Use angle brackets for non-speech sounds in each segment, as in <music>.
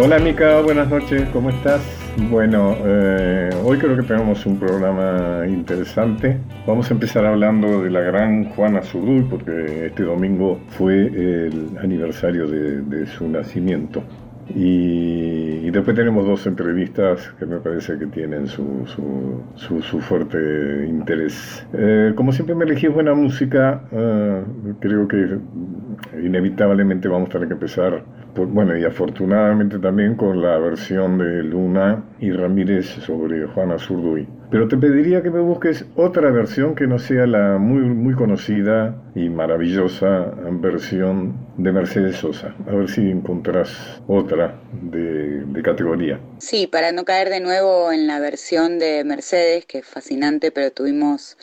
Hola Mica, buenas noches, ¿cómo estás? Bueno, eh, hoy creo que tenemos un programa interesante. Vamos a empezar hablando de la gran Juana Zurduy, porque este domingo fue el aniversario de su nacimiento. Y, después tenemos dos entrevistas que me parece que tienen su, su, fuerte interés. Eh, como siempre me elegí buena música, eh, creo que inevitablemente vamos a tener que empezar, bueno, y afortunadamente también con la versión de Luna y Ramírez sobre Juana Zurduy. Pero te pediría que me busques otra versión que no sea la muy, muy conocida y maravillosa versión de Mercedes Sosa. A ver si encontrás otra de, de categoría. Sí, para no caer de nuevo en la versión de Mercedes, que es fascinante, pero tuvimos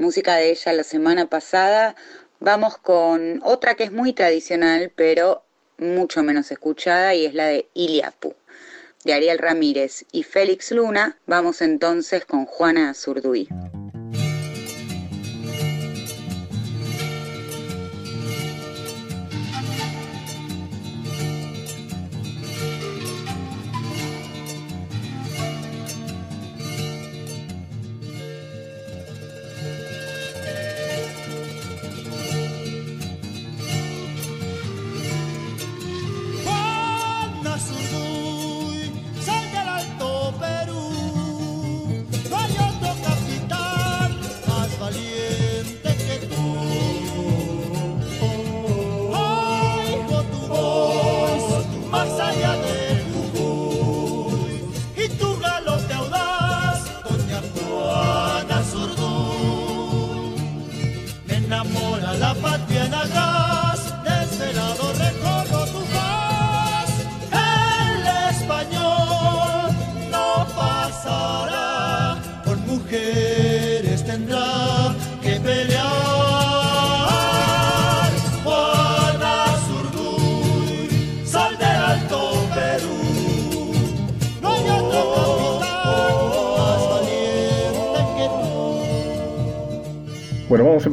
música de ella la semana pasada, vamos con otra que es muy tradicional, pero mucho menos escuchada, y es la de Iliapu de Ariel Ramírez y Félix Luna, vamos entonces con Juana Zurduy.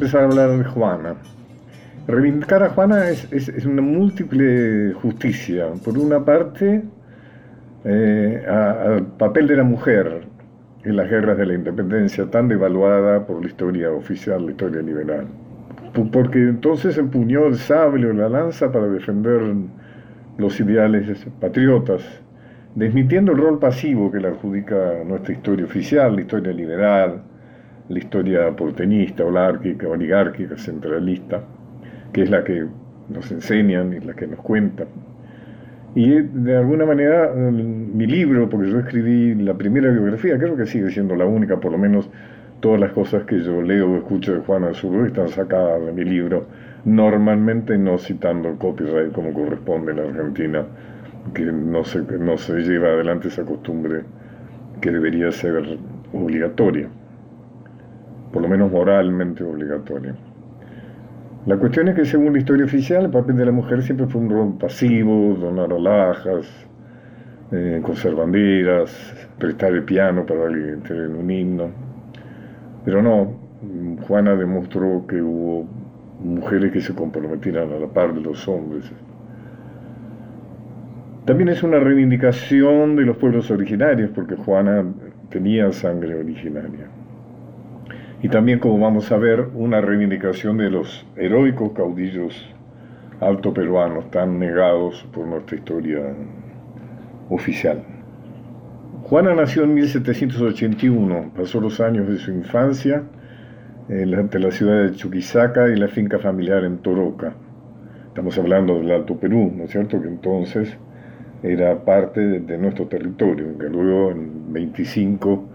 Empezar a hablar de Juana. Reivindicar a Juana es, una múltiple justicia. Por una parte, eh, al papel de la mujer en las guerras de la independencia, tan devaluada por la historia oficial, la historia liberal. Porque entonces empuñó el sable o la lanza para defender los ideales patriotas, desmitiendo el rol pasivo que le adjudica nuestra historia oficial, la historia liberal, la historia porteñista, holárquica, oligárquica, centralista, que es la que nos enseñan y la que nos cuentan. Y de alguna manera mi libro, porque yo escribí la primera biografía, creo que sigue siendo la única, por lo menos todas las cosas que yo leo o escucho de Juana Zurdo están sacadas de mi libro, normalmente no citando el copyright como corresponde en la Argentina, que no se, no se lleva adelante esa costumbre que debería ser obligatoria por lo menos moralmente obligatorio. La cuestión es que según la historia oficial, el papel de la mujer siempre fue un rol pasivo, donar alhajas, eh, banderas, prestar el piano para en un himno. Pero no, Juana demostró que hubo mujeres que se comprometieran a la par de los hombres. También es una reivindicación de los pueblos originarios, porque Juana tenía sangre originaria y también, como vamos a ver, una reivindicación de los heroicos caudillos alto peruanos tan negados por nuestra historia oficial. Juana nació en 1781, pasó los años de su infancia entre la ciudad de Chuquisaca y la finca familiar en Toroca. Estamos hablando del Alto Perú, ¿no es cierto? Que entonces era parte de, nuestro territorio, que luego en 25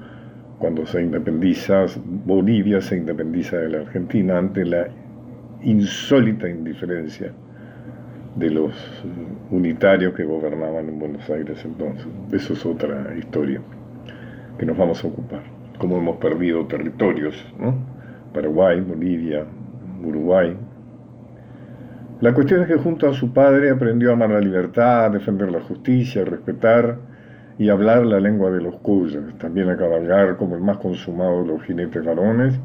cuando se independiza, Bolivia se independiza de la Argentina ante la insólita indiferencia de los unitarios que gobernaban en Buenos Aires entonces. Eso es otra historia que nos vamos a ocupar. Cómo hemos perdido territorios. Paraguay, Bolivia, Uruguay. La cuestión es que junto a su padre aprendió a amar la libertad, a defender la justicia, a respetar y hablar la lengua de los cuyos, también a cabalgar como el más consumado de los jinetes varones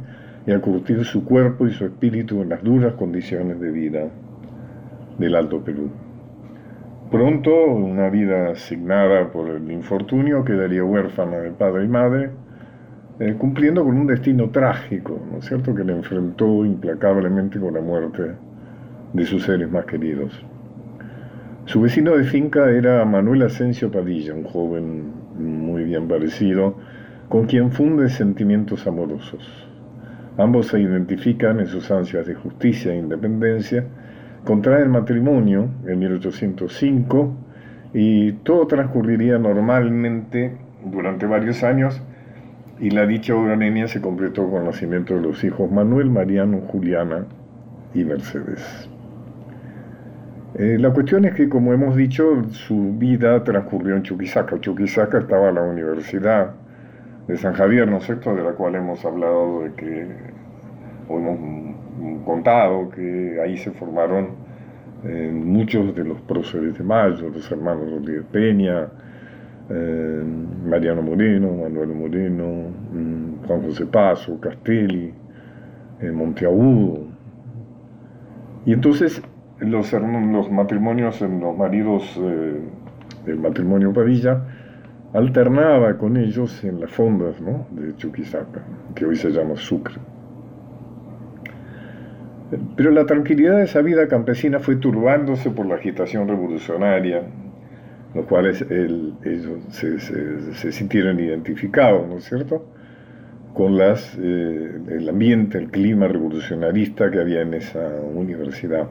y a curtir su cuerpo y su espíritu en las duras condiciones de vida del Alto Perú. Pronto, una vida asignada por el infortunio quedaría huérfana de padre y madre, eh, cumpliendo con un destino trágico, ¿no es cierto?, que le enfrentó implacablemente con la muerte de sus seres más queridos. Su vecino de finca era Manuel Asensio Padilla, un joven muy bien parecido, con quien funde sentimientos amorosos. Ambos se identifican en sus ansias de justicia e independencia, contraen matrimonio en 1805 y todo transcurriría normalmente durante varios años y la dicha obra niña se completó con el nacimiento de los hijos Manuel, Mariano, Juliana y Mercedes. Eh, la cuestión es que, como hemos dicho, su vida transcurrió en Chuquisaca. Chuquisaca estaba la Universidad de San Javier, ¿no es cierto?, de la cual hemos hablado, de que, o hemos contado que ahí se formaron eh, muchos de los próceres de Mayo, los hermanos Rodríguez Peña, eh, Mariano Moreno, Manuel Moreno, mm, Juan José Paso, Castelli, eh, Monteagudo. Y entonces los, los matrimonios, los maridos del matrimonio Padilla, alternaba con ellos en las fondas de Chuquisaca, que hoy se llama Sucre. Pero la tranquilidad de esa vida campesina fue turbándose por la agitación revolucionaria, los cuales ellos se, sintieron identificados, ¿no es cierto?, con eh, el ambiente, el clima revolucionarista que había en esa universidad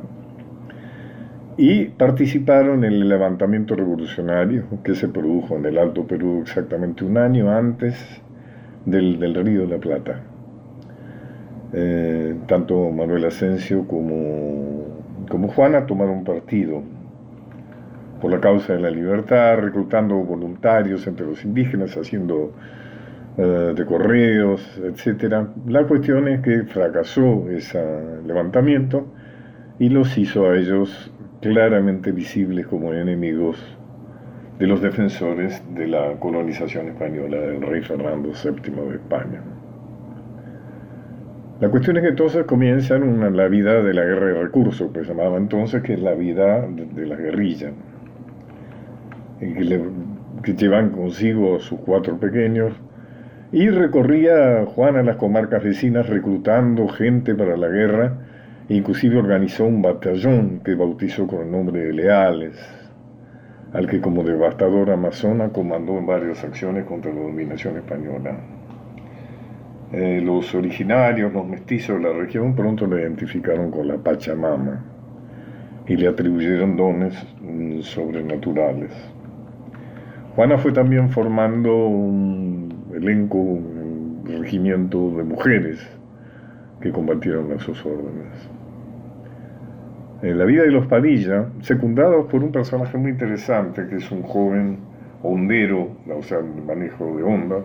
y participaron en el levantamiento revolucionario que se produjo en el Alto Perú exactamente un año antes del, Río de la Plata. Eh, tanto Manuel Asensio como, como Juana tomaron partido por la causa de la libertad, reclutando voluntarios entre los indígenas, haciendo eh, de correos, etc. La cuestión es que fracasó ese levantamiento y los hizo a ellos claramente visibles como enemigos de los defensores de la colonización española del rey Fernando VII de España. La cuestión es que entonces comienzan la vida de la guerra de recursos, pues se llamaba entonces, que la vida de, la guerrilla, que, que llevan consigo sus cuatro pequeños, y recorría Juan a las comarcas vecinas reclutando gente para la guerra, Inclusive organizó un batallón que bautizó con el nombre de Leales, al que como devastador amazona comandó en varias acciones contra la dominación española. Eh, los originarios, los mestizos de la región, pronto le identificaron con la Pachamama y le atribuyeron dones mm, sobrenaturales. Juana fue también formando un elenco, un regimiento de mujeres que combatieron a sus órdenes en la vida de los Padilla, secundados por un personaje muy interesante, que es un joven hondero, o sea, manejo de onda,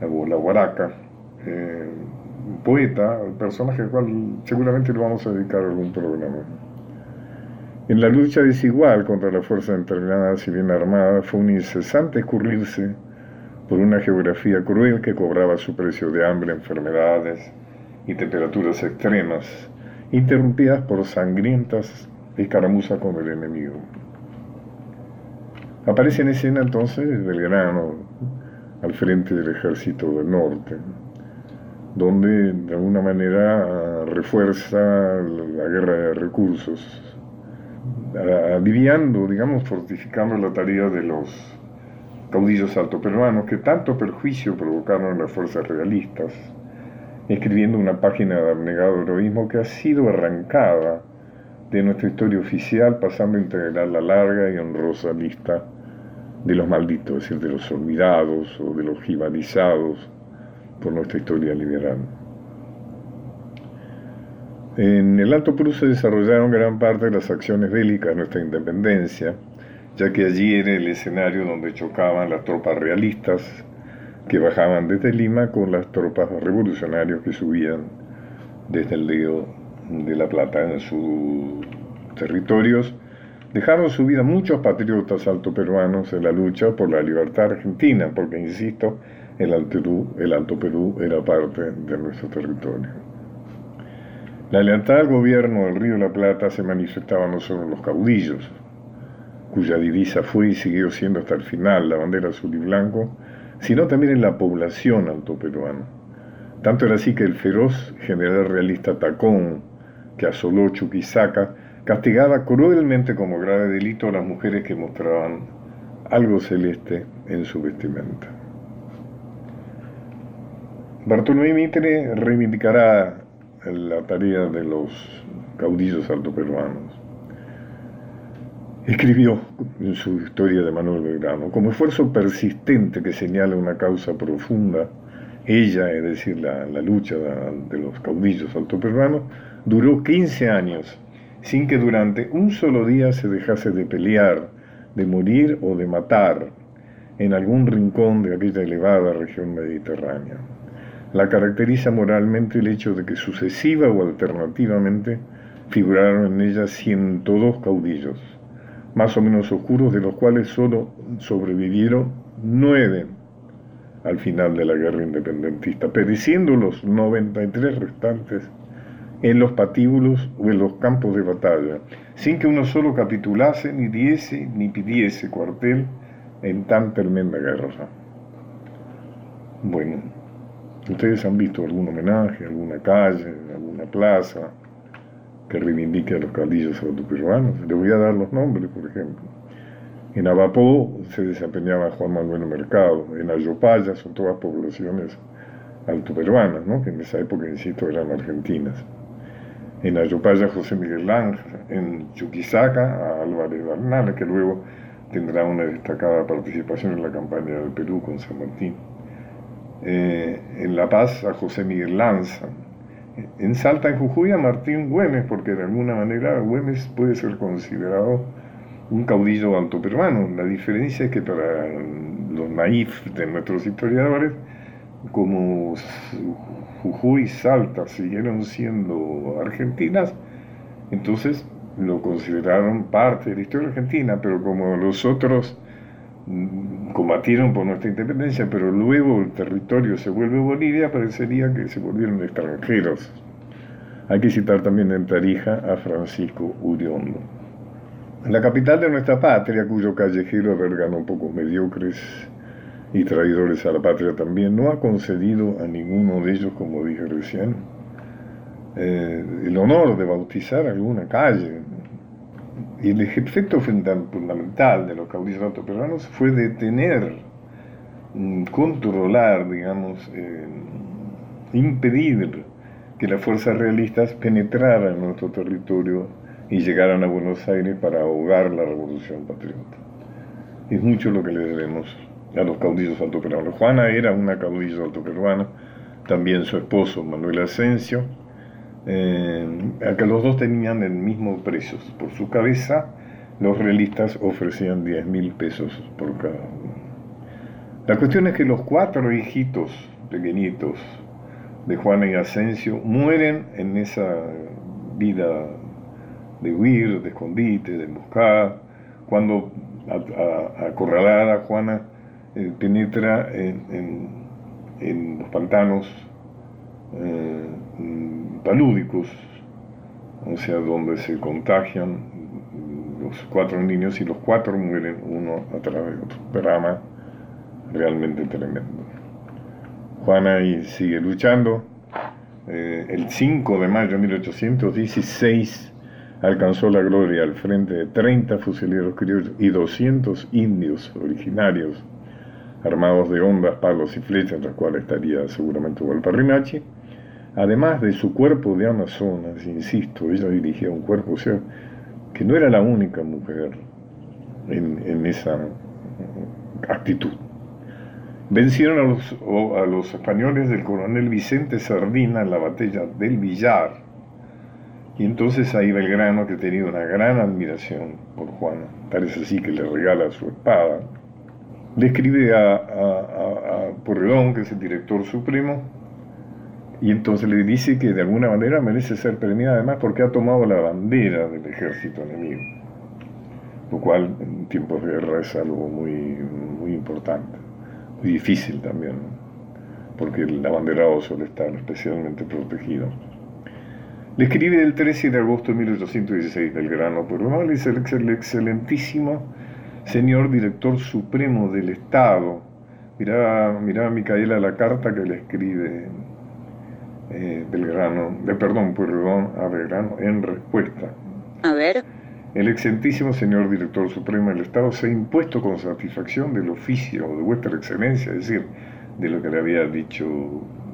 la guaraca, eh, un poeta, el personaje al cual seguramente le vamos a dedicar algún programa. En la lucha desigual contra la fuerza determinada y bien armada fue un incesante escurrirse por una geografía cruel que cobraba su precio de hambre, enfermedades y temperaturas extremas interrumpidas por sangrientas escaramuzas con el enemigo. Aparece en escena entonces Belgrano al frente del ejército del norte, donde de alguna manera refuerza la guerra de recursos, aliviando, digamos, fortificando la tarea de los caudillos altoperuanos que tanto perjuicio provocaron en las fuerzas realistas escribiendo una página de abnegado heroísmo que ha sido arrancada de nuestra historia oficial, pasando a integrar la larga y honrosa lista de los malditos, es decir, de los olvidados o de los jibarizados por nuestra historia liberal. En el Alto Perú se desarrollaron gran parte de las acciones bélicas de nuestra independencia, ya que allí era el escenario donde chocaban las tropas realistas que bajaban desde Lima con las tropas revolucionarias que subían desde el río de la Plata en sus territorios. Dejaron su vida muchos patriotas altoperuanos en la lucha por la libertad argentina, porque, insisto, el Alto, el Alto Perú era parte de nuestro territorio. La lealtad al gobierno del Río de la Plata se manifestaba no solo en los caudillos, cuya divisa fue y siguió siendo hasta el final la bandera azul y blanco, sino también en la población altoperuana. Tanto era así que el feroz general realista Tacón, que asoló Chuquisaca, castigaba cruelmente como grave delito a las mujeres que mostraban algo celeste en su vestimenta. Bartolomé Mitre reivindicará la tarea de los caudillos altoperuanos. Escribió en su historia de Manuel Belgrano, como esfuerzo persistente que señala una causa profunda, ella, es decir, la, lucha de, los caudillos altoperuanos, duró 15 años, sin que durante un solo día se dejase de pelear, de morir o de matar en algún rincón de aquella elevada región mediterránea. La caracteriza moralmente el hecho de que sucesiva o alternativamente figuraron en ella 102 caudillos, más o menos oscuros, de los cuales solo sobrevivieron nueve al final de la guerra independentista, pereciendo los 93 restantes en los patíbulos o en los campos de batalla, sin que uno solo capitulase, ni diese, ni pidiese cuartel en tan tremenda guerra. Bueno, Ustedes han visto algún homenaje, alguna calle, alguna plaza que reivindique a los caudillos autoperuanos. Les voy a dar los nombres, por ejemplo. En Abapó se desempeñaba Juan Manuel Mercado, en Ayopaya son todas poblaciones altoperuanas, ¿no? que en esa época, insisto, eran argentinas. En Ayopaya José Miguel Lange, en Chuquisaca Álvarez Bernal, que luego tendrá una destacada participación en la campaña del Perú con San Martín eh, en La Paz a José Miguel Lanza, en Salta, en Jujuy, a Martín Güemes, porque de alguna manera Güemes puede ser considerado un caudillo alto peruano. La diferencia es que para los naif de nuestros historiadores, como Jujuy y Salta siguieron siendo argentinas, entonces lo consideraron parte de la historia argentina, pero como los otros combatieron por nuestra independencia, pero luego el territorio se vuelve Bolivia, parecería que se volvieron extranjeros. Hay que citar también en Tarija a Francisco Uriondo. La capital de nuestra patria, cuyo callejero un pocos mediocres y traidores a la patria también, no ha concedido a ninguno de ellos, como dije recién, eh, el honor de bautizar alguna calle, y el efecto fundamental de los caudillos autoperuanos fue detener, mm, controlar, digamos, eh, impedir que las fuerzas realistas penetraran en nuestro territorio y llegaran a Buenos Aires para ahogar la revolución patriota. Es mucho lo que le debemos a los caudillos autoperuanos. Juana era una caudillo autoperuana, también su esposo Manuel Asensio, eh, que los dos tenían el mismo precio. Por su cabeza, los realistas ofrecían 10 mil pesos por cada uno. La cuestión es que los cuatro hijitos pequeñitos de Juana y Asensio mueren en esa vida de huir, de escondite, de emboscada, cuando acorralada Juana eh, penetra en, los pantanos eh, palúdicos, o sea, donde se contagian los cuatro niños y los cuatro mueren uno a través de otro. Drama realmente tremendo. Juana ahí sigue luchando. Eh, el 5 de mayo de 1816 alcanzó la gloria al frente de 30 fusileros criollos y 200 indios originarios armados de ondas, palos y flechas, entre los cuales estaría seguramente además de su cuerpo de Amazonas, insisto, ella dirigía un cuerpo, o sea, que no era la única mujer en, esa actitud. Vencieron a los, a los españoles del coronel Vicente Sardina en la batalla del Villar. Y entonces ahí Belgrano, que tenía una gran admiración por Juana, parece así que le regala su espada, le escribe a, a, a Porredón, que es el director supremo, y entonces le dice que de alguna manera merece ser premiada además porque ha tomado la bandera del ejército enemigo, lo cual en tiempos de guerra es algo muy, muy importante, muy difícil también, porque el abanderado suele estar especialmente protegido. Le escribe el 13 de agosto de 1816 Belgrano, pero no le dice el excelentísimo señor director supremo del Estado. Mirá, mirá Micaela la carta que le escribe eh, Belgrano, de, perdón, perdón, a Belgrano en respuesta. A ver. El excelentísimo señor director supremo del Estado se ha impuesto con satisfacción del oficio de vuestra excelencia, es decir, de lo que le había dicho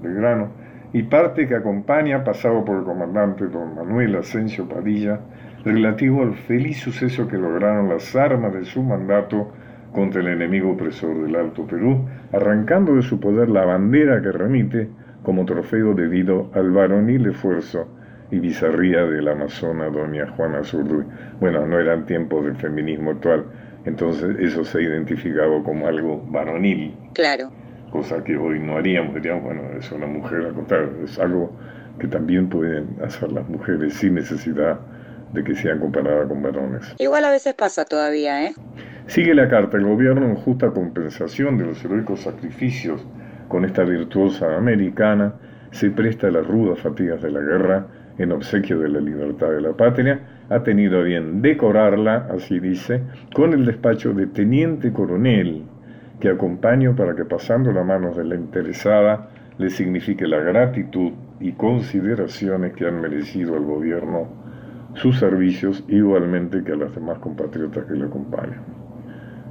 Belgrano, y parte que acompaña, pasado por el comandante don Manuel Asensio Padilla, relativo al feliz suceso que lograron las armas de su mandato contra el enemigo opresor del Alto Perú, arrancando de su poder la bandera que remite como trofeo debido al varonil esfuerzo y bizarría de la amazona doña Juana Zurduy. Bueno, no eran tiempos del feminismo actual, entonces eso se ha identificado como algo varonil. Claro. Cosa que hoy no haríamos, diríamos, bueno, es una mujer, a es algo que también pueden hacer las mujeres sin necesidad de que sean comparadas con varones. Igual a veces pasa todavía, ¿eh? Sigue la carta, el gobierno en justa compensación de los heroicos sacrificios con esta virtuosa americana, se presta a las rudas fatigas de la guerra en obsequio de la libertad de la patria, ha tenido bien decorarla, así dice, con el despacho de teniente coronel, que acompaño para que pasando las manos de la interesada le signifique la gratitud y consideraciones que han merecido al gobierno sus servicios, igualmente que a las demás compatriotas que le acompañan.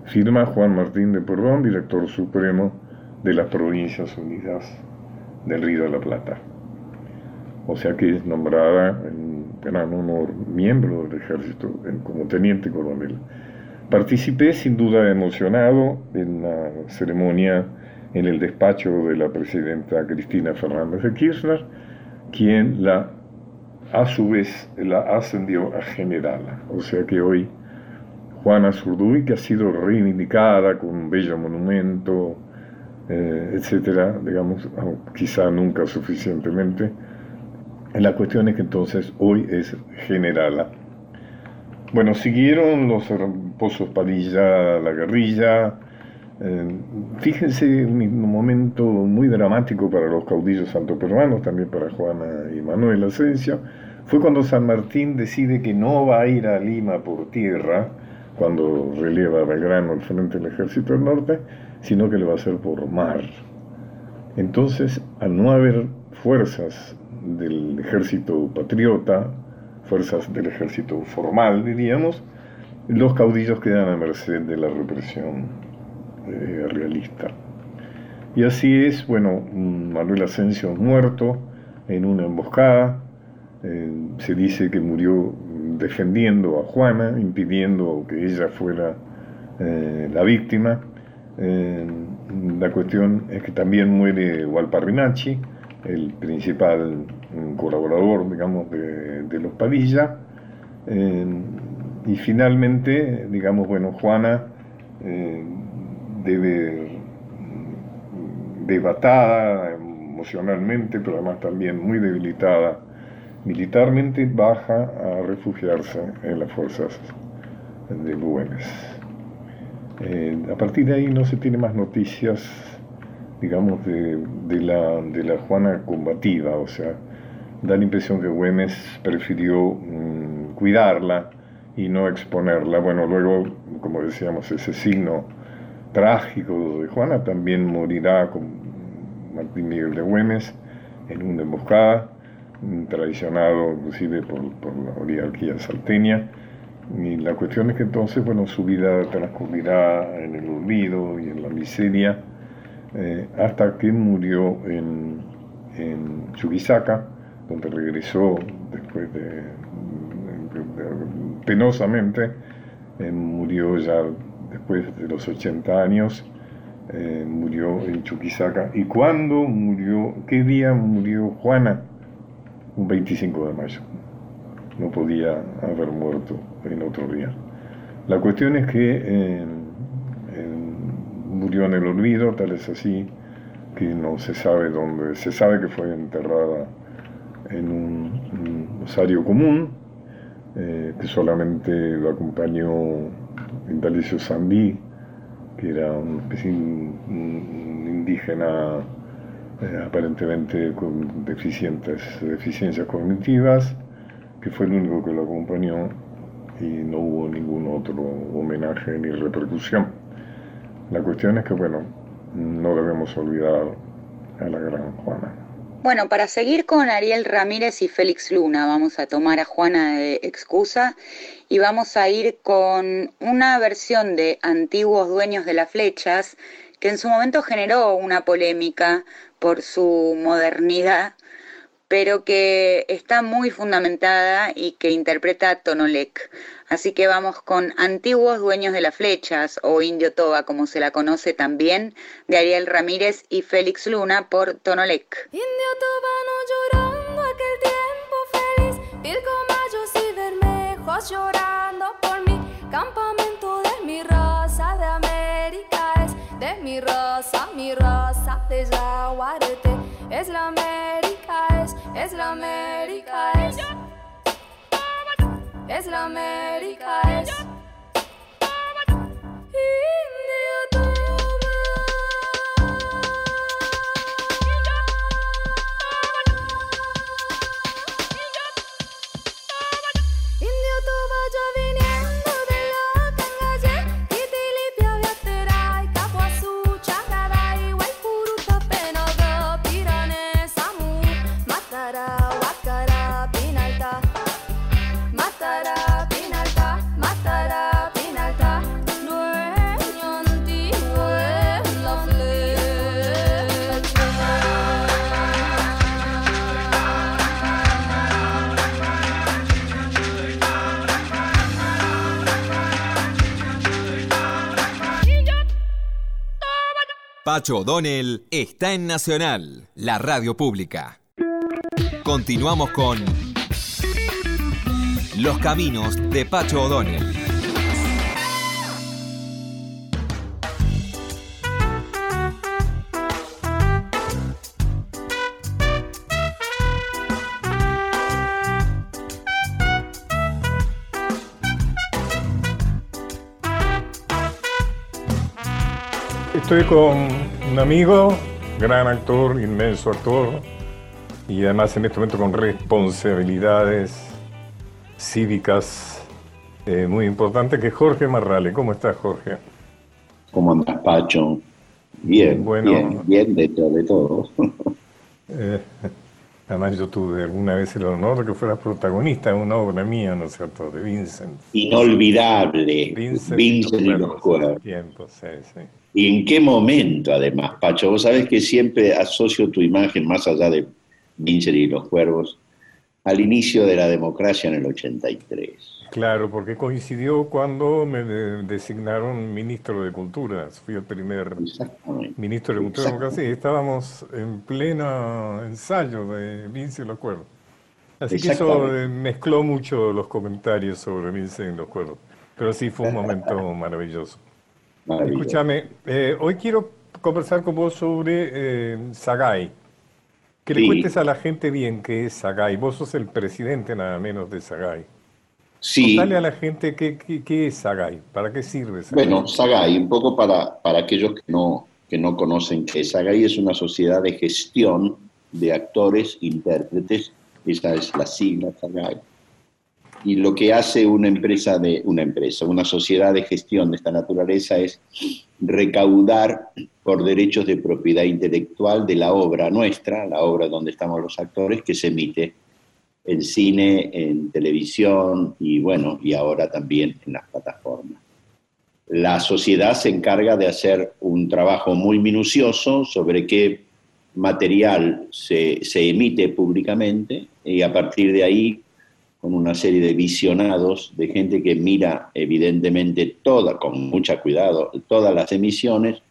Firma Juan Martín de Perdón, director supremo de las Provincias Unidas del Río de la Plata. O sea que es nombrada en gran honor miembro del ejército como teniente coronel. Participé sin duda emocionado en la ceremonia en el despacho de la presidenta Cristina Fernández de Kirchner, quien la a su vez la ascendió a general. O sea que hoy Juana Zurduy, que ha sido reivindicada con un bello monumento, eh, etcétera, digamos, quizá nunca suficientemente. La cuestión es que entonces hoy es generala. Bueno, siguieron los pozos Padilla, la guerrilla. Eh, fíjense un momento muy dramático para los caudillos santoperuanos, también para Juana y Manuel Asensio. Fue cuando San Martín decide que no va a ir a Lima por tierra, cuando relieva Belgrano al frente del ejército del norte, sino que lo va a hacer por mar. Entonces, al no haber fuerzas del ejército patriota, fuerzas del ejército formal, diríamos, los caudillos quedan a merced de la represión eh, realista. Y así es, bueno, Manuel Asensio muerto en una emboscada, eh, se dice que murió defendiendo a Juana, impidiendo que ella fuera eh, la víctima, eh, la cuestión es que también muere Walparrinacci, el principal colaborador, digamos, de, los Padilla. Eh, y finalmente, digamos, bueno, Juana eh, debe, debatada emocionalmente, pero además también muy debilitada militarmente, baja a refugiarse en las fuerzas de Güemes. Eh, a partir de ahí no se tiene más noticias, digamos, de, la, de la Juana combativa, o sea, da la impresión que Güemes prefirió mm, cuidarla y no exponerla. Bueno, luego, como decíamos, ese signo trágico de Juana también morirá con Martín Miguel de Güemes en una emboscada, traicionado inclusive por, por la oligarquía salteña y la cuestión es que entonces, bueno, su vida transcurrirá en el olvido y en la miseria eh, hasta que murió en, en Chuquisaca, donde regresó después de, penosamente, eh, murió ya después de los 80 años, eh, murió en Chuquisaca. ¿Y cuándo murió? ¿Qué día murió Juana? Un 25 de mayo no podía haber muerto en otro día. La cuestión es que murió en el olvido, tal es así que no se sabe dónde, se sabe que fue enterrada en un, osario común, eh, que solamente lo acompañó Indalecio Sandí, que era un, indígena eh, aparentemente con deficientes, deficiencias cognitivas, que fue el único que lo acompañó y no hubo ningún otro homenaje ni repercusión. La cuestión es que, bueno, no debemos olvidar a la gran Juana. Bueno, para seguir con Ariel Ramírez y Félix Luna, vamos a tomar a Juana de excusa y vamos a ir con una versión de Antiguos Dueños de las Flechas que en su momento generó una polémica por su modernidad, pero que está muy fundamentada y que interpreta Tonolek. Así que vamos con Antiguos Dueños de las Flechas o Indio Toba, como se la conoce también, de Ariel Ramírez y Félix Luna por Tonolek. Indio Toba no llorando aquel tiempo feliz, Pilco Mayos y Bermejos llorando por mi campamento de mi raza de América es de mi raza, mi raza de Yaguarete, es la América es, la América es es la América, es. Pacho O'Donnell está en Nacional, la radio pública. Continuamos con Los Caminos de Pacho O'Donnell. Estoy con un amigo, gran actor, inmenso actor, y además en este momento con responsabilidades cívicas eh, muy importantes, que es Jorge Marrale. ¿Cómo estás, Jorge? ¿Cómo andas, Pacho? Bien, bueno, bien, bien de, todo, de todo. Eh, <laughs> además yo tuve alguna vez el honor de que fueras protagonista de una obra mía, ¿no es cierto?, de Vincent. Inolvidable. Vincent, y los cuervos. Tiempo, sí, sí. ¿Y en qué momento, además, Pacho? Vos sabés que siempre asocio tu imagen, más allá de Vincent y los cuervos, al inicio de la democracia en el 83. Claro, porque coincidió cuando me designaron ministro de Cultura. Fui el primer ministro de Cultura. Sí, estábamos en pleno ensayo de Vincent y los cuervos. Así que eso eh, mezcló mucho los comentarios sobre Vincent y los cuervos. Pero sí fue un momento <laughs> maravilloso. Escúchame, eh, hoy quiero conversar con vos sobre eh, Sagay. Que le cuentes a la gente bien qué es Sagay. Vos sos el presidente nada menos de Sagay. Sí. Contale a la gente qué, qué, es Sagay, para qué sirve Sagay. Bueno, Sagay, un poco para, para aquellos que no, que no conocen qué es Sagay, es una sociedad de gestión de actores, intérpretes, esa es la sigla Sagay y lo que hace una empresa de una empresa, una sociedad de gestión de esta naturaleza es recaudar por derechos de propiedad intelectual de la obra nuestra, la obra donde estamos los actores, que se emite en cine, en televisión y bueno, y ahora también en las plataformas. La sociedad se encarga de hacer un trabajo muy minucioso sobre qué material se, se emite públicamente y a partir de ahí con una serie de visionados, de gente que mira evidentemente toda, con mucho cuidado, todas las emisiones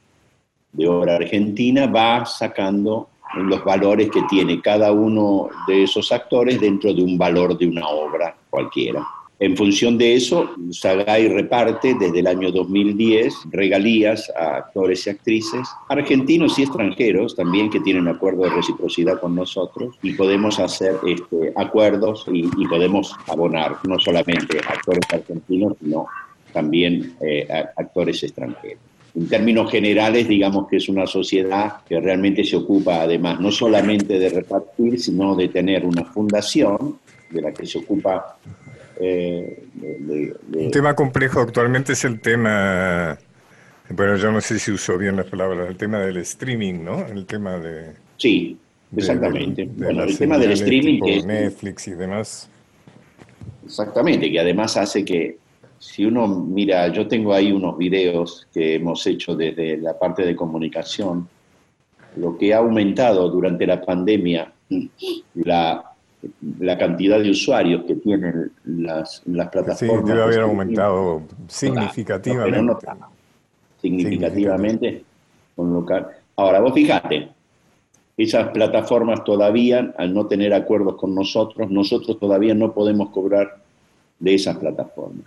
de obra argentina, va sacando los valores que tiene cada uno de esos actores dentro de un valor de una obra cualquiera. En función de eso, Sagay reparte desde el año 2010 regalías a actores y actrices, argentinos y extranjeros también que tienen acuerdo de reciprocidad con nosotros y podemos hacer este, acuerdos y, podemos abonar no solamente actores argentinos, sino también eh, actores extranjeros. En términos generales, digamos que es una sociedad que realmente se ocupa además no solamente de repartir, sino de tener una fundación de la que se ocupa eh, Un tema complejo actualmente es el tema, bueno, yo no sé si uso bien las palabras, el tema del streaming, ¿no? El tema de... Sí, exactamente. bueno, el tema del streaming... Que Netflix y demás. Exactamente, que además hace que si uno mira, yo tengo ahí unos videos que hemos hecho desde la parte de comunicación, lo que ha aumentado durante la pandemia la, la cantidad de usuarios que tienen las, las plataformas. Sí, debe haber aumentado significativamente. significativamente. Con local. Ahora, vos fíjate, esas plataformas todavía, al no tener acuerdos con nosotros, nosotros todavía no podemos cobrar de esas plataformas.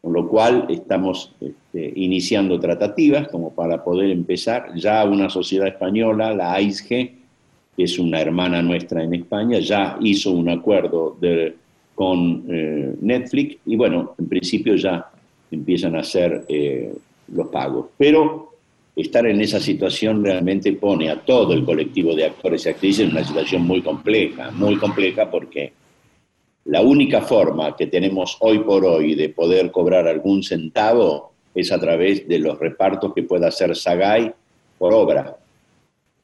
Con lo cual estamos este, iniciando tratativas como para poder empezar. Ya una sociedad española, la AISG, es una hermana nuestra en España, ya hizo un acuerdo con eh, Netflix y bueno, en principio ya empiezan a hacer eh, los pagos. Pero estar en esa situación realmente pone a todo el colectivo de actores y actrices en una situación muy compleja, muy compleja porque la única forma que tenemos hoy por hoy de poder cobrar algún centavo es a través de los repartos que pueda hacer Sagay por obra.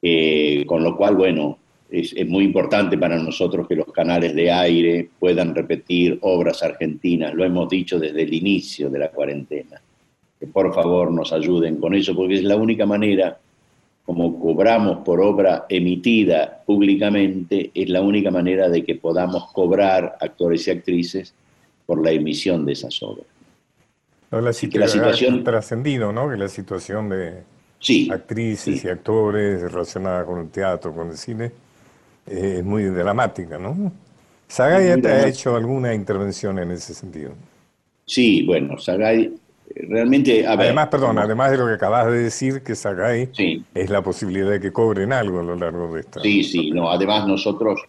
Eh, con lo cual, bueno, es, es, muy importante para nosotros que los canales de aire puedan repetir obras argentinas. Lo hemos dicho desde el inicio de la cuarentena. Que por favor nos ayuden con eso, porque es la única manera como cobramos por obra emitida públicamente, es la única manera de que podamos cobrar actores y actrices por la emisión de esas obras. la, situación trascendido, ¿no? Que la situación de actrices y actores relacionada con el teatro, con el cine, eh, es muy dramática, ¿no? Sagay ya te ha hecho alguna intervención en ese sentido. Sí, bueno, Sagay realmente... además, perdón, además de lo que acabas de decir, que Sagay es la posibilidad de que cobren algo a lo largo de esta... Sí, sí, no, además nosotros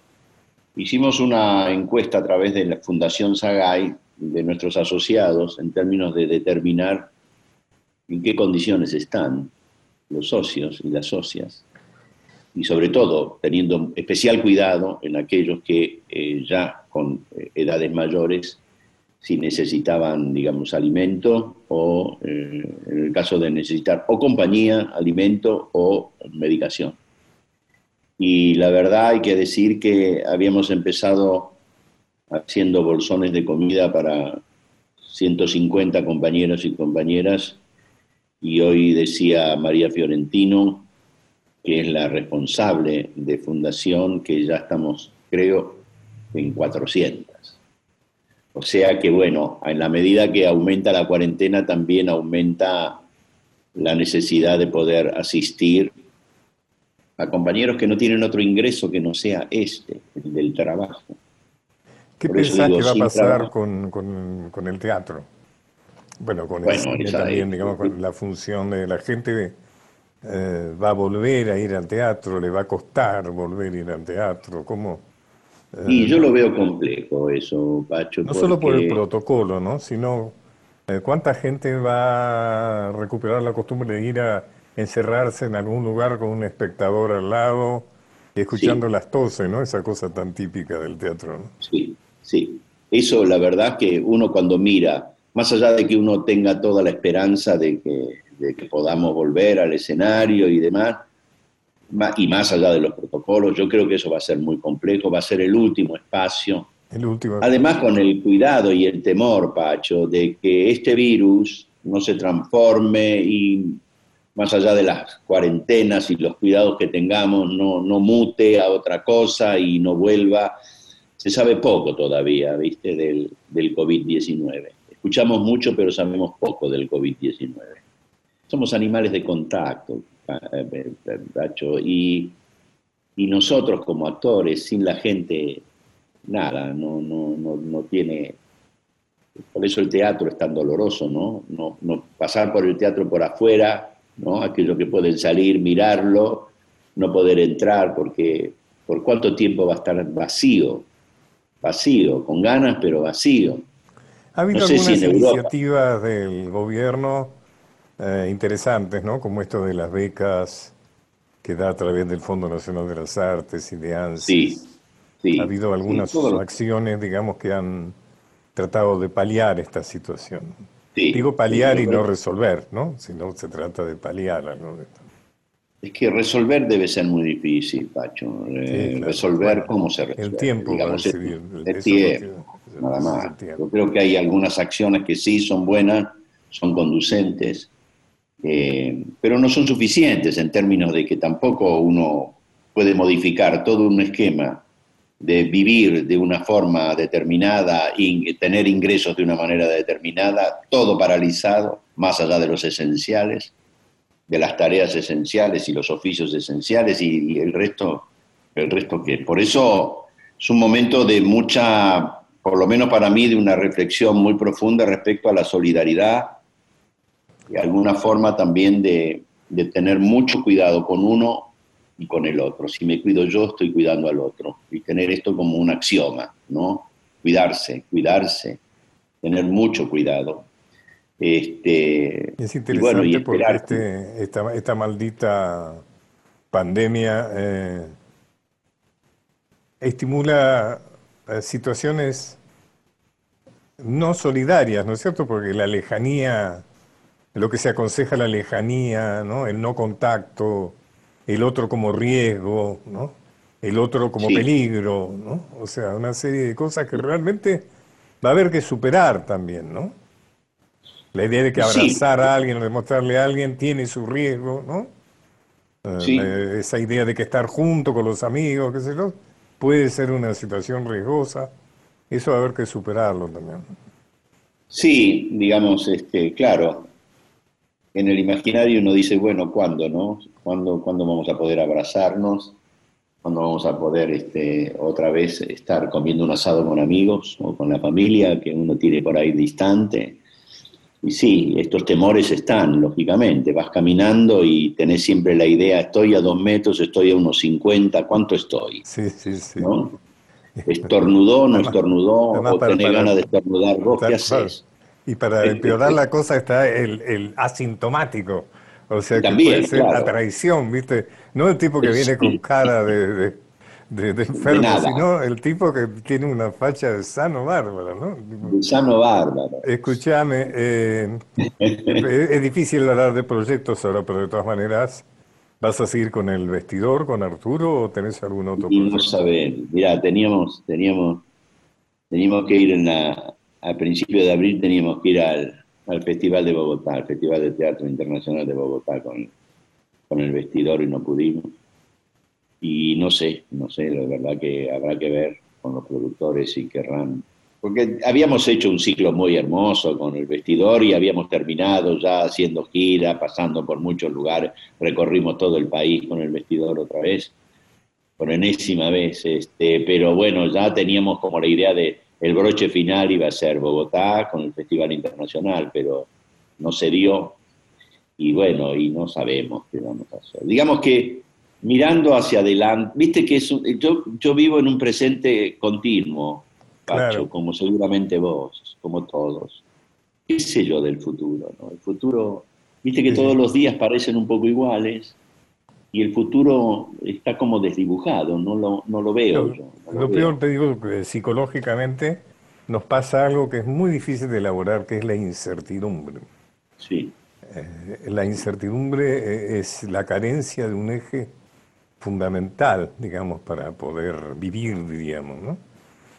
hicimos una encuesta a través de la Fundación Sagay, de nuestros asociados, en términos de determinar en qué condiciones están los socios y las socias, y sobre todo teniendo especial cuidado en aquellos que eh, ya con eh, edades mayores si necesitaban, digamos, alimento o, eh, en el caso de necesitar o compañía, alimento o medicación. Y la verdad hay que decir que habíamos empezado haciendo bolsones de comida para 150 compañeros y compañeras y hoy decía María Fiorentino, que es la responsable de fundación, que ya estamos, creo, en 400. O sea que, bueno, en la medida que aumenta la cuarentena, también aumenta la necesidad de poder asistir a compañeros que no tienen otro ingreso que no sea este, el del trabajo. ¿Qué pensás que va a pasar con, el teatro? Bueno, con también, digamos, con la función de la gente eh, va a volver a ir al teatro, le va a costar volver a ir al teatro, ¿cómo? Y yo lo veo complejo eso, Pacho. No solo por el protocolo, ¿no? Sino eh, cuánta gente va a recuperar la costumbre de ir a encerrarse en algún lugar con un espectador al lado y escuchando las toses, ¿no? Esa cosa tan típica del teatro, ¿no? Sí, sí. Eso, la verdad, que uno cuando mira, más allá de que uno tenga toda la esperanza de que, de que podamos volver al escenario y demás, y más allá de los protocolos, yo creo que eso va a ser muy complejo, va a ser el último espacio. El último. Además, con el cuidado y el temor, Pacho, de que este virus no se transforme y más allá de las cuarentenas y los cuidados que tengamos, no, no mute a otra cosa y no vuelva. Se sabe poco todavía, ¿viste?, del, del COVID-19. Escuchamos mucho, pero sabemos poco del COVID-19. Somos animales de contacto, y, y nosotros como actores, sin la gente, nada, no, no, no, no tiene... Por eso el teatro es tan doloroso, ¿no? No, no pasar por el teatro por afuera, ¿no? Aquellos que pueden salir, mirarlo, no poder entrar, porque ¿por cuánto tiempo va a estar vacío? Vacío, con ganas, pero vacío. ¿Ha habido algunas iniciativas del gobierno eh, interesantes, ¿no? Como esto de las becas que da a través del Fondo Nacional de las Artes y de ANSI. Sí, Ha habido algunas acciones, digamos, que han tratado de paliar esta situación. Digo paliar y no resolver, ¿no? Si no se trata de paliar algo de esto. Es que resolver debe ser muy difícil, Pacho. Eh, resolver, ¿cómo se resuelve? El tiempo Digamos, El, tiempo, nada más. Yo creo que hay algunas acciones que sí son buenas, son conducentes, eh, pero no son suficientes en términos de que tampoco uno puede modificar todo un esquema de vivir de una forma determinada y tener ingresos de una manera determinada, todo paralizado, más allá de los esenciales de las tareas esenciales y los oficios esenciales y, el resto, el resto que. Por eso es un momento de mucha, por lo menos para mí, de una reflexión muy profunda respecto a la solidaridad y alguna forma también de, de tener mucho cuidado con uno y con el otro. Si me cuido yo, estoy cuidando al otro. Y tener esto como un axioma, ¿no? Cuidarse, cuidarse, tener mucho cuidado. Este, es interesante porque este, esta, maldita pandemia eh, estimula situaciones no solidarias, ¿no es cierto? Porque la lejanía, lo que se aconseja la lejanía, ¿no? el no contacto, el otro como riesgo, ¿no? el otro como peligro, ¿no? o sea, una serie de cosas que realmente va a haber que superar también, ¿no? La idea de que abrazar a alguien o demostrarle a alguien tiene su riesgo, ¿no? Eh, esa idea de que estar junto con los amigos, qué sé yo, puede ser una situación riesgosa. Eso va a haber que superarlo también. Sí, digamos, este, claro. En el imaginario uno dice, bueno, ¿cuándo, no? ¿Cuándo, ¿cuándo vamos a poder abrazarnos? ¿Cuándo vamos a poder este, otra vez estar comiendo un asado con amigos o con la familia que uno tiene por ahí distante? Y sí, estos temores están, lógicamente. Vas caminando y tenés siempre la idea, estoy a dos metros, estoy a unos 50, ¿cuánto estoy? Sí, sí, sí. ¿No? ¿Estornudó, no estornudó? ¿O tenés ganas de estornudar vos? ¿Qué haces? Y para empeorar la cosa está el, asintomático. O sea, que También, puede ser la traición, ¿viste? No el tipo que viene con cara de de, enfermo, sino el tipo que tiene una facha de sano bárbaro, ¿no? De sano bárbaro. Escúchame, eh, <laughs> es difícil hablar de proyectos ahora, pero de todas maneras, ¿vas a seguir con el vestidor, con Arturo, o tenés algún otro proyecto? No saber, mira, teníamos, teníamos, teníamos que ir en la, a principios de abril, teníamos que ir al, al Festival de Bogotá, al Festival de Teatro Internacional de Bogotá con, con el vestidor y no pudimos y no sé, no sé, la verdad que habrá que ver con los productores si querrán. Porque habíamos hecho un ciclo muy hermoso con el vestidor y habíamos terminado ya haciendo gira, pasando por muchos lugares, recorrimos todo el país con el vestidor otra vez, por enésima vez, este, pero bueno, ya teníamos como la idea de el broche final iba a ser Bogotá con el Festival Internacional, pero no se dio y bueno, y no sabemos qué vamos a hacer. Digamos que mirando hacia adelante. Viste que yo, yo vivo en un presente continuo, Pacho, como seguramente vos, como todos. ¿Qué sé yo del futuro? El futuro, viste que todos los días parecen un poco iguales y el futuro está como desdibujado, no lo, no lo veo yo. lo, peor, te digo, que psicológicamente nos pasa algo que es muy difícil de elaborar, que es la incertidumbre. Sí. Eh, la incertidumbre eh, es la carencia de un eje fundamental, digamos, para poder vivir, diríamos, ¿no?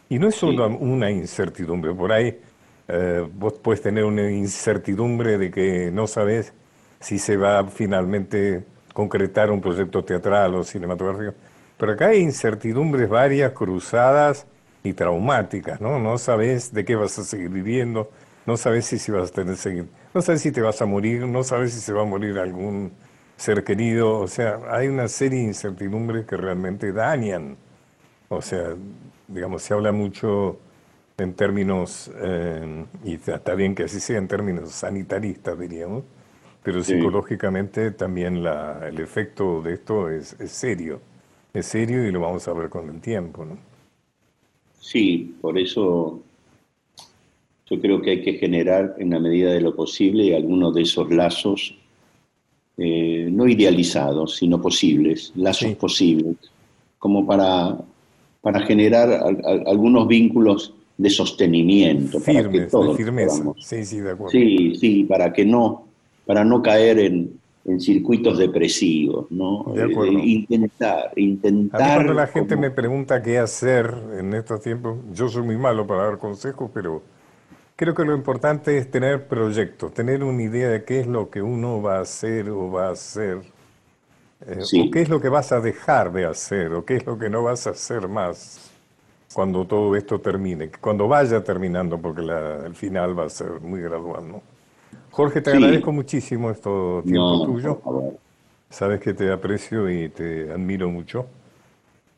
Y no es solo una incertidumbre, por ahí eh, vos puedes tener una incertidumbre de que no sabes si se va a finalmente concretar un proyecto teatral o cinematográfico, pero acá hay incertidumbres varias, cruzadas y traumáticas, ¿no? No sabes de qué vas a seguir viviendo, no sabes si, si vas a tener seguir, no sabes si te vas a morir, no sabes si se va a morir algún ser querido, o sea, hay una serie de incertidumbres que realmente dañan. O sea, digamos, se habla mucho en términos, eh, y está bien que así sea, en términos sanitaristas, diríamos, pero psicológicamente también la, el efecto de esto es, es, serio, es serio y lo vamos a ver con el tiempo, ¿no? Sí, por eso yo creo que hay que generar en la medida de lo posible algunos de esos lazos eh, no idealizados, sino posibles, lazos posibles, como para, para generar algunos vínculos de sostenimiento, para que Firmes, de todos firmeza. podamos- Sí, sí, de acuerdo. Sí, sí, para que no, para no caer en, en circuitos depresivos, ¿no? De acuerdo. Eh, intentar, A mí intentar. cuando la gente como- me pregunta qué hacer en estos tiempos, yo soy muy malo para dar consejos, pero creo que lo importante es tener proyectos, tener una idea de qué es lo que uno va a hacer o va a hacer, eh, Sí. o qué es lo que vas a dejar de hacer, o qué es lo que no vas a hacer más cuando todo esto termine, cuando vaya terminando, porque la- el final va a ser muy gradual, ¿no? Jorge, te Sí. agradezco muchísimo esto tiempo No, tuyo. Sabes que te aprecio y te admiro mucho.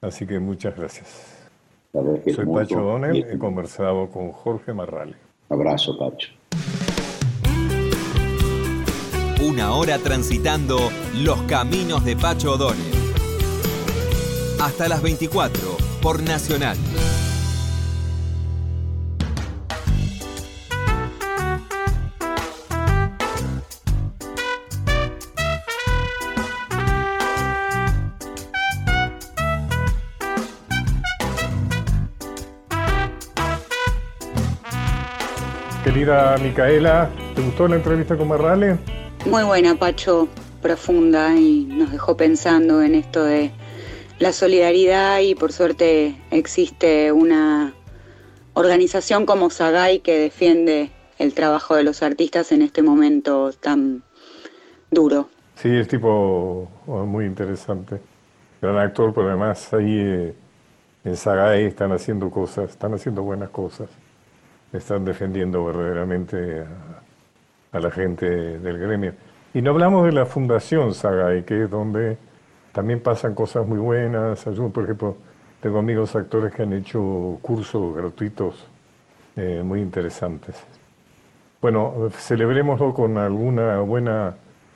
Así que muchas gracias. Soy. Pacho Donel, Y- he conversado con Jorge Marrale. Abrazo, Pacho. Una hora transitando los caminos de Pacho O'Donnell. Hasta las 24 por Nacional. Querida Micaela, ¿te gustó la entrevista con Marrale? Muy buena, Pacho, profunda y nos dejó pensando en esto de la solidaridad y por suerte existe una organización como Sagay que defiende el trabajo de los artistas en este momento tan duro. Sí, es tipo oh, muy interesante. Gran actor, pero además ahí eh, en Sagay están haciendo cosas, están haciendo buenas cosas. Están defendiendo verdaderamente a, la gente del gremio. Y no hablamos de la Fundación Sagay, que es donde también pasan cosas muy buenas. Yo, por ejemplo, tengo amigos actores que han hecho cursos gratuitos eh, muy interesantes. Bueno, celebrémoslo con alguna buena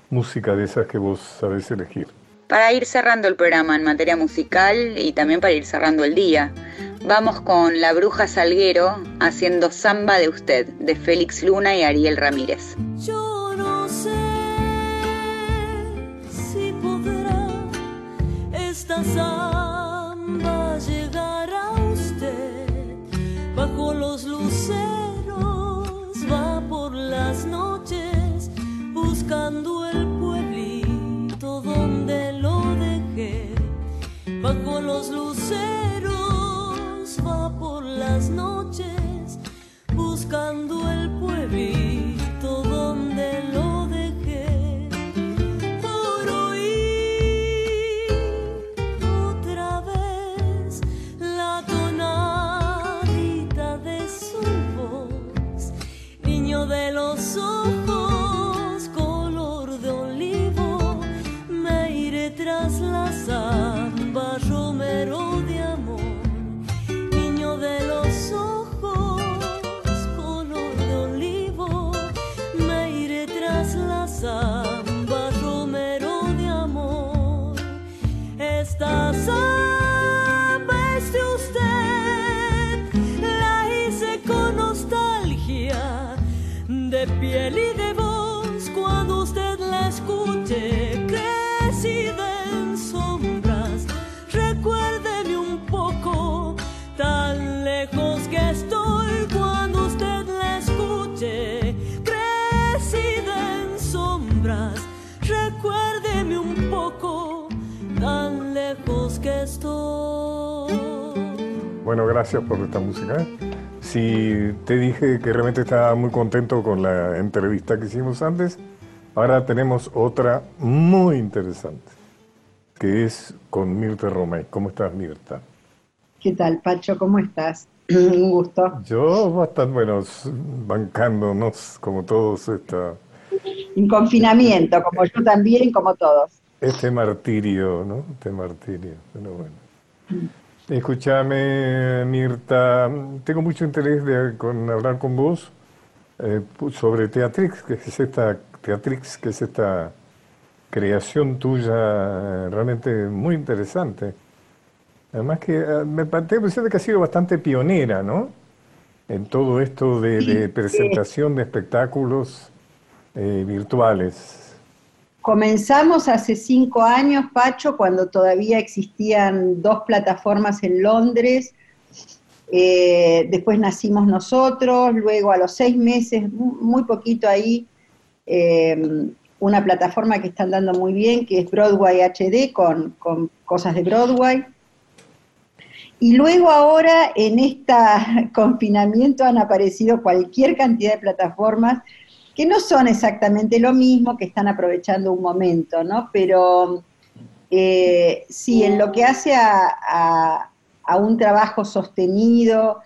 música de esas que vos sabés elegir. Para ir cerrando el programa en materia musical y también para ir cerrando el día, vamos con La Bruja Salguero haciendo Samba de Usted, de Félix Luna y Ariel Ramírez. Yo no sé si podrá esta samba llegar a usted. Bajo los luceros va por las noches buscando el Bajo los luceros va por las noches buscando el pueblito gracias por esta música. Si te dije que realmente estaba muy contento con la entrevista que hicimos antes, ahora tenemos otra muy interesante, que es con Mirta Romay. ¿Cómo estás, Mirta? ¿Qué tal, Pacho? ¿Cómo estás? <clears throat> Un gusto. Yo bastante, bueno, bancándonos como todos esta, En confinamiento, como yo también, como todos. este martirio, ¿no? Este martirio, pero bueno. Escúchame, Mirta, tengo mucho interés de con, hablar con vos eh, sobre Teatrix, que es esta Teatrix, que es esta creación tuya eh, realmente muy interesante. Además que eh, me pa- tengo la impresión de que ha sido bastante pionera, ¿no? En todo esto de, de presentación de espectáculos eh, virtuales. Comenzamos hace cinco años, Pacho, cuando todavía existían dos plataformas en Londres Eh, después nacimos nosotros, luego a los seis meses, muy poquito ahí, eh, una plataforma que están dando muy bien, que es Broadway HD, con cosas de Broadway. Y luego ahora en este <laughs> confinamiento han aparecido cualquier cantidad de plataformas que no son exactamente lo mismo, que están aprovechando un momento, ¿no? Pero eh, sí, en lo que hace a, un trabajo sostenido,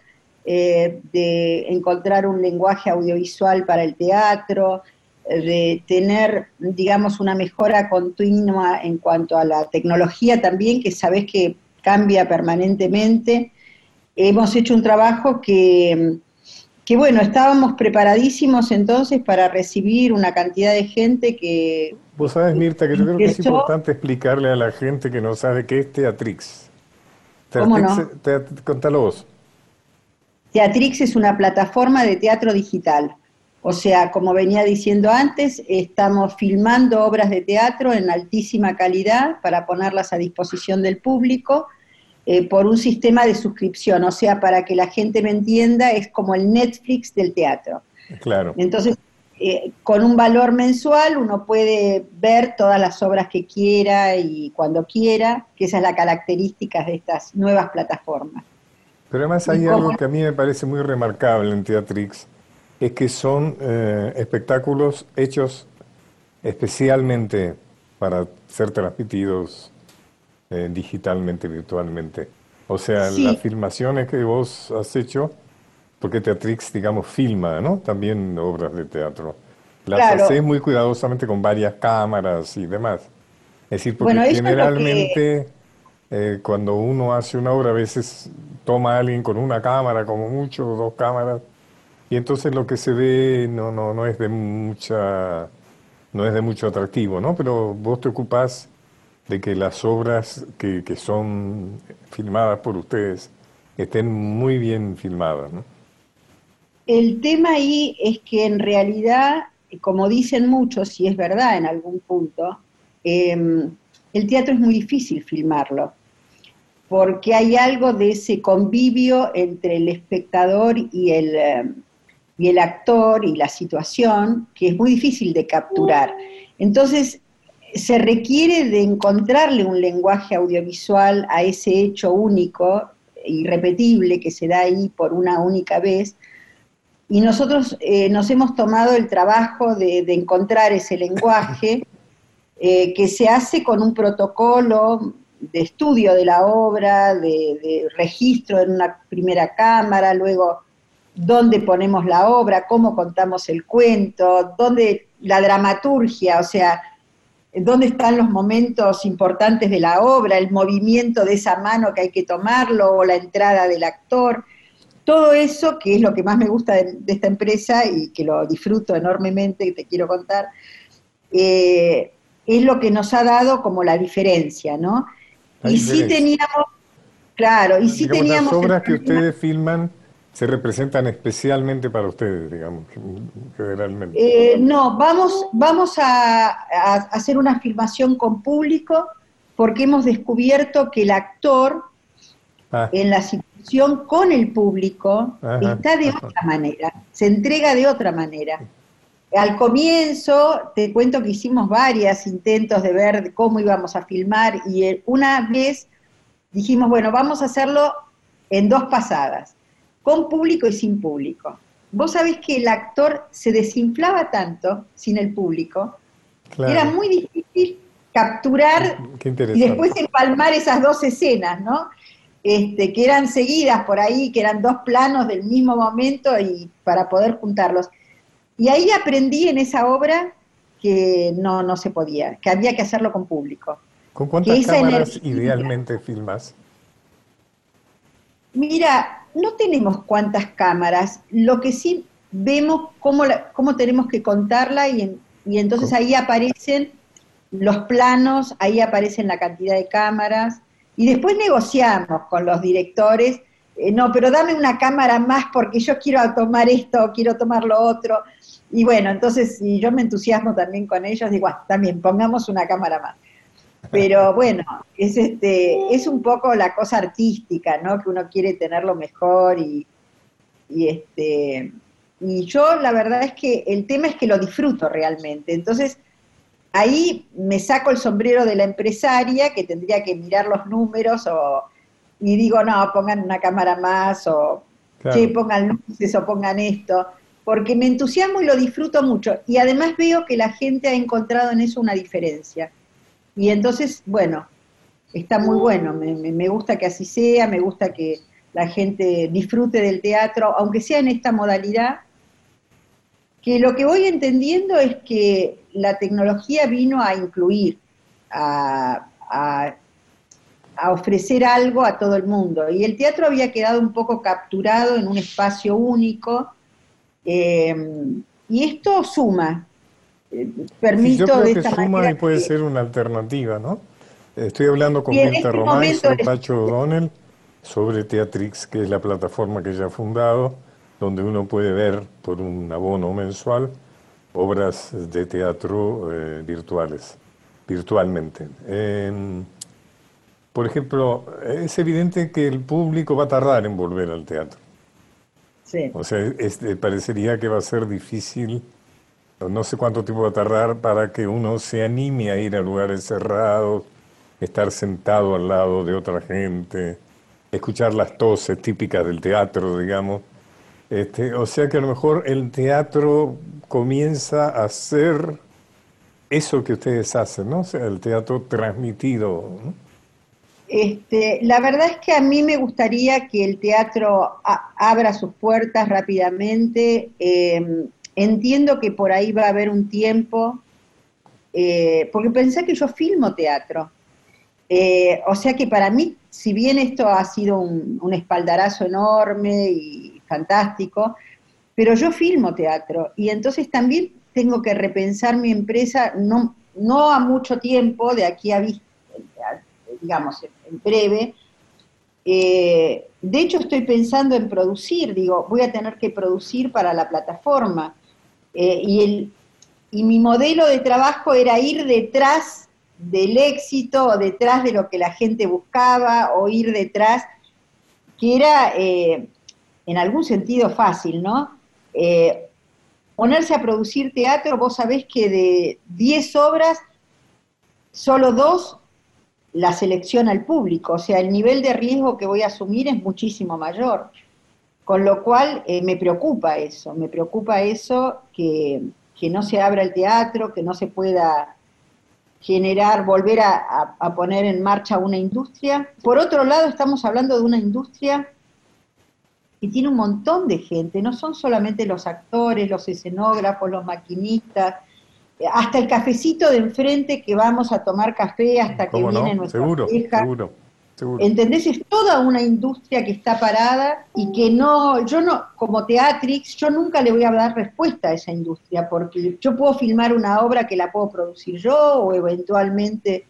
eh, de encontrar un lenguaje audiovisual para el teatro, de tener, digamos, una mejora continua en cuanto a la tecnología también, que sabes que cambia permanentemente. Hemos hecho un trabajo que, que, bueno, estábamos preparadísimos entonces para recibir una cantidad de gente que... Vos sabes, Mirta, que yo creo que es importante explicarle a la gente que no sabe qué es Teatrix. ¿Cómo no? contalo vos. Teatrix es una plataforma de teatro digital. O sea, como venía diciendo antes, estamos filmando obras de teatro en altísima calidad para ponerlas a disposición del público eh, por un sistema de suscripción. O sea, para que la gente me entienda, es como el Netflix del teatro. Claro. Entonces, eh, con un valor mensual uno puede ver todas las obras que quiera y cuando quiera, que esa es la característica de estas nuevas plataformas. Pero además hay algo que a mí me parece muy remarcable en Teatrix, es que son eh, espectáculos hechos especialmente para ser transmitidos eh, digitalmente, virtualmente. O sea, las filmaciones que vos has hecho, porque Teatrix, digamos, filma, ¿no? También obras de teatro. Las haces muy cuidadosamente con varias cámaras y demás. Es decir, porque generalmente eh, cuando uno hace una obra, a veces toma a alguien con una cámara, como mucho, dos cámaras, y entonces lo que se ve no, no, no es de mucha no es de mucho atractivo, ¿no? Pero vos te ocupás de que las obras que, que son filmadas por ustedes estén muy bien filmadas. El tema ahí es que en realidad, como dicen muchos, y es verdad en algún punto, em, el teatro es muy difícil filmarlo, porque hay algo de ese convivio entre el espectador y el, em, y el actor y la situación que es muy difícil de capturar. Entonces, se requiere de encontrarle un lenguaje audiovisual a ese hecho único, irrepetible, que se da ahí por una única vez. Y nosotros eh, nos hemos tomado el trabajo de, encontrar ese lenguaje eh, que se hace con un protocolo de estudio de la obra, de, de registro en una primera cámara, luego dónde ponemos la obra, cómo contamos el cuento, dónde la dramaturgia, o sea, dónde están los momentos importantes de la obra, el movimiento de esa mano que hay que tomarlo o la entrada del actor. Todo eso, que es lo que más me gusta de, esta empresa y que lo disfruto enormemente, que te quiero contar, eh, es lo que nos ha dado como la diferencia, ¿no? y sí teníamos, claro, y sí teníamos... Las obras que ustedes filman se representan especialmente para ustedes, digamos, generalmente? Eh, no, vamos, vamos a, hacer una filmación con público porque hemos descubierto que el actor ah. en la situación con el público está de otra manera, se entrega de otra manera. Al comienzo, te cuento que hicimos varios intentos de ver cómo íbamos a filmar y eh, una vez dijimos, bueno, vamos a hacerlo en dos pasadas con público y sin público. Vos sabés que el actor se desinflaba tanto sin el público, era muy difícil capturar y después empalmar esas dos escenas, ¿no? Este, que eran seguidas por ahí, que eran dos planos del mismo momento y para poder juntarlos. Y ahí aprendí en esa obra que no, no se podía, que había que hacerlo con público. ¿Con cuántas cámaras idealmente filmas? Mira, no tenemos cuántas cámaras, lo que sí vemos cómo, cómo tenemos que contarla y, y entonces ahí aparecen los planos, ahí aparecen la cantidad de cámaras y después negociamos con los directores, eh, no, pero dame una cámara más porque yo quiero tomar esto, quiero tomar lo otro. Y bueno, entonces si yo me entusiasmo también con ellos, digo, ah, también pongamos una cámara más. Pero bueno, es este, es un poco la cosa artística, ¿no? Que uno quiere tenerlo mejor y, y este y yo la verdad es que el tema es que lo disfruto realmente. Entonces, ahí me saco el sombrero de la empresaria que tendría que mirar los números o, y digo, no, pongan una cámara más o que pongan luces o pongan esto, porque me entusiasmo y lo disfruto mucho. Y además veo que la gente ha encontrado en eso una diferencia. Y entonces, bueno, está muy bueno, me, gusta que así sea, me gusta que la gente disfrute del teatro, aunque sea en esta modalidad, que lo que voy entendiendo es que la tecnología vino a incluir, a, ofrecer algo a todo el mundo. Y el teatro había quedado un poco capturado en un espacio único. Eh, y esto suma. Eh, permito yo creo que suma y puede ser una alternativa, ¿no? Estoy hablando con Mirta este Román y Pacho O'Donnell sobre Teatrix, que es la plataforma que ella ha fundado donde uno puede ver por un abono mensual obras de teatro eh, virtuales, virtualmente. por ejemplo, es evidente que el público va a tardar en volver al teatro. Sí. O sea, este, parecería que va a ser difícil, no sé cuánto tiempo va a tardar para que uno se anime a ir a lugares cerrados, estar sentado al lado de otra gente, escuchar las toses típicas del teatro, digamos este, o sea que a lo mejor el teatro comienza a ser eso que ustedes hacen, ¿no? O sea, el teatro transmitido. Este, la verdad es que a mí me gustaría que el teatro abra sus puertas rápidamente. Em, entiendo que por ahí va a haber un tiempo, eh, porque pensé que yo filmo teatro. Eh, o sea que para mí, si bien esto ha sido un, espaldarazo enorme y fantástico, pero yo filmo teatro y entonces también tengo que repensar mi empresa, no, no a mucho tiempo, de aquí a, digamos, en breve. Eh, de hecho, estoy pensando en producir, digo, voy a tener que producir para la plataforma. Eh, y, el, y mi modelo de trabajo era ir detrás del éxito o detrás de lo que la gente buscaba o ir detrás, que era eh, en algún sentido fácil, ¿no? Eh, ponerse a producir teatro, vos sabés que de 10 obras, solo dos la selecciona el público, o sea, el nivel de riesgo que voy a asumir es muchísimo mayor. Con lo cual eh, me preocupa eso, me preocupa eso que, no se abra el teatro, que no se pueda generar, volver a, a, poner en marcha una industria. Por otro lado, estamos hablando de una industria y tiene un montón de gente, no son solamente los actores, los escenógrafos, los maquinistas, hasta el cafecito de enfrente que vamos a tomar café hasta que viene nuestra seguro, Seguro, seguro. ¿Entendés? Es toda una industria que está parada y que no, yo no, como Teatrix, yo nunca le voy a dar respuesta a esa industria, porque yo puedo filmar una obra que la puedo producir yo o eventualmente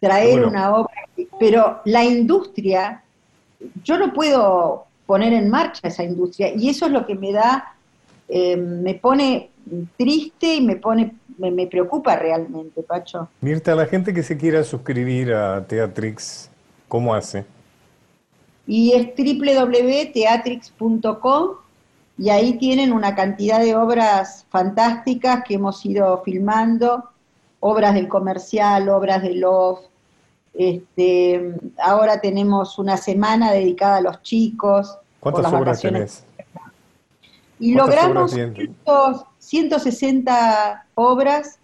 traer una obra, pero la industria, yo no puedo poner en marcha esa industria. Y eso es lo que me da, eh, me pone triste y me pone, me, preocupa realmente, Pacho. Mirta, la gente que se quiera suscribir a Teatrix, ¿cómo hace? Y es www.teatrix.com y ahí tienen una cantidad de obras fantásticas que hemos ido filmando, obras del comercial, obras de los este, ahora tenemos una semana dedicada a los chicos. ¿Cuántas obras tenés? Y logramos 160 obras,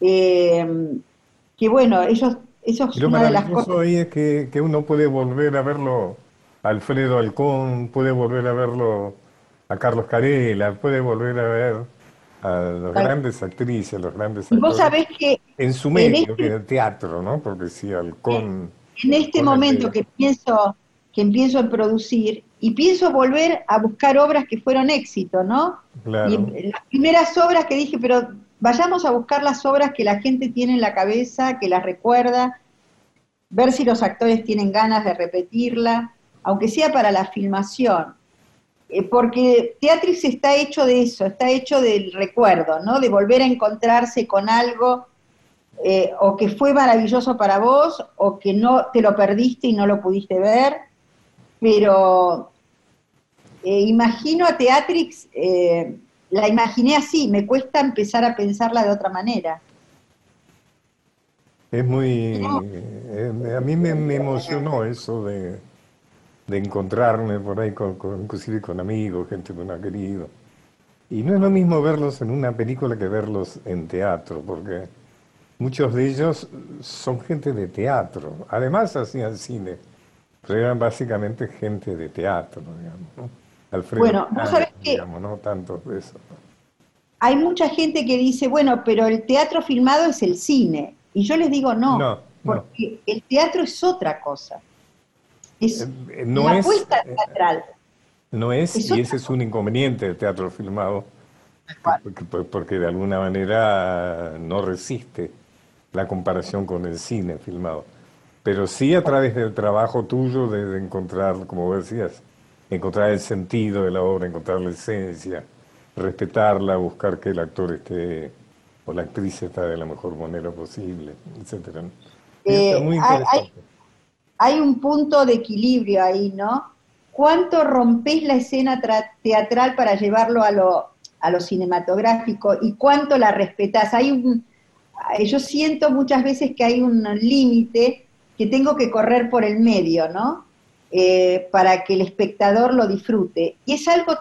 eh, que bueno, ellos, eso es una de las cosas. ahí es que, que, uno puede volver a verlo a Alfredo Alcón, puede volver a verlo a Carlos Carela, puede volver a ver a las grandes actrices, los grandes actores. Vos sabés que... En su medio, este que el teatro, ¿no? Porque sí, Halcón... En este momento que pienso, que empiezo a producir, y pienso volver a buscar obras que fueron éxito, ¿no? Claro. Y las primeras obras que dije, pero vayamos a buscar las obras que la gente tiene en la cabeza, que las recuerda, ver si los actores tienen ganas de repetirla, aunque sea para la filmación. Eh, porque Teatrix está hecho de eso, está hecho del recuerdo, ¿no? De volver a encontrarse con algo eh, o que fue maravilloso para vos, o que no te lo perdiste y no lo pudiste ver, pero eh, imagino a Teatrix, la imaginé así, me cuesta empezar a pensarla de otra manera. Es muy... a mí me, emocionó eso de, encontrarme por ahí, con, inclusive con amigos, gente que uno ha querido. Y no es lo mismo verlos en una película que verlos en teatro, porque muchos de ellos son gente de teatro. Además hacían cine, pero eran básicamente gente de teatro, digamos. Alfredo bueno, ¿no sabes digamos, no tanto de eso. Hay mucha gente que dice, bueno, pero el teatro filmado es el cine. Y yo les digo no, porque el teatro es otra cosa. Es eh, eh, no la es, apuesta eh, teatral. No es, y ese es un inconveniente del teatro filmado, porque, de alguna manera no resiste la comparación con el cine filmado. Pero sí a través del trabajo tuyo de, encontrar, como decías, encontrar el sentido de la obra, encontrar la esencia, respetarla, buscar que el actor esté o la actriz está de la mejor manera posible, etcétera. Eh, muy hay, un punto de equilibrio ahí, ¿no? ¿Cuánto rompes la escena teatral para llevarlo a lo, a lo cinematográfico y cuánto la respetas? Hay un, yo siento muchas veces que hay un límite que tengo que correr por el medio, ¿no? Eh, para que el espectador lo disfrute. Y es algo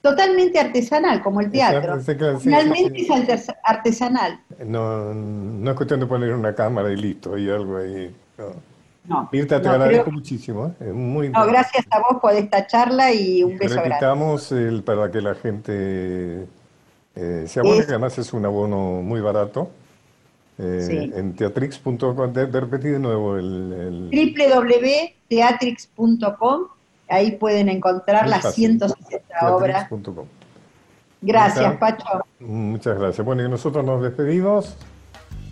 totalmente artesanal, como el teatro. Finalmente es artesanal. No, no es cuestión de poner una cámara y listo, hay algo ahí. No, Mirta, te agradezco muchísimo. ¿eh? muy no, gracias a vos por esta charla y un beso Repitamos el, para que la gente eh, se abone, que además es un abono muy barato. Eh, en teatrix.com, de, repetir de nuevo el... el... www.teatrix.com, ahí pueden encontrar las 160 obras. Gracias, Pacho. Muchas gracias. Bueno, y nosotros nos despedimos.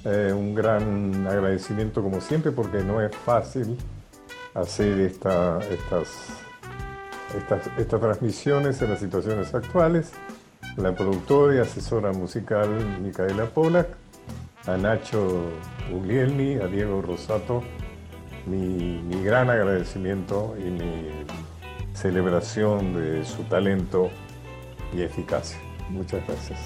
Eh, un gran agradecimiento como siempre porque no es fácil hacer esta, estas, estas, estas transmisiones en las situaciones actuales. La productora y asesora musical Micaela Polak, a Nacho Guglielmi, a Diego Rosato, mi, mi gran agradecimiento y mi celebración de su talento y eficacia. Muchas gracias.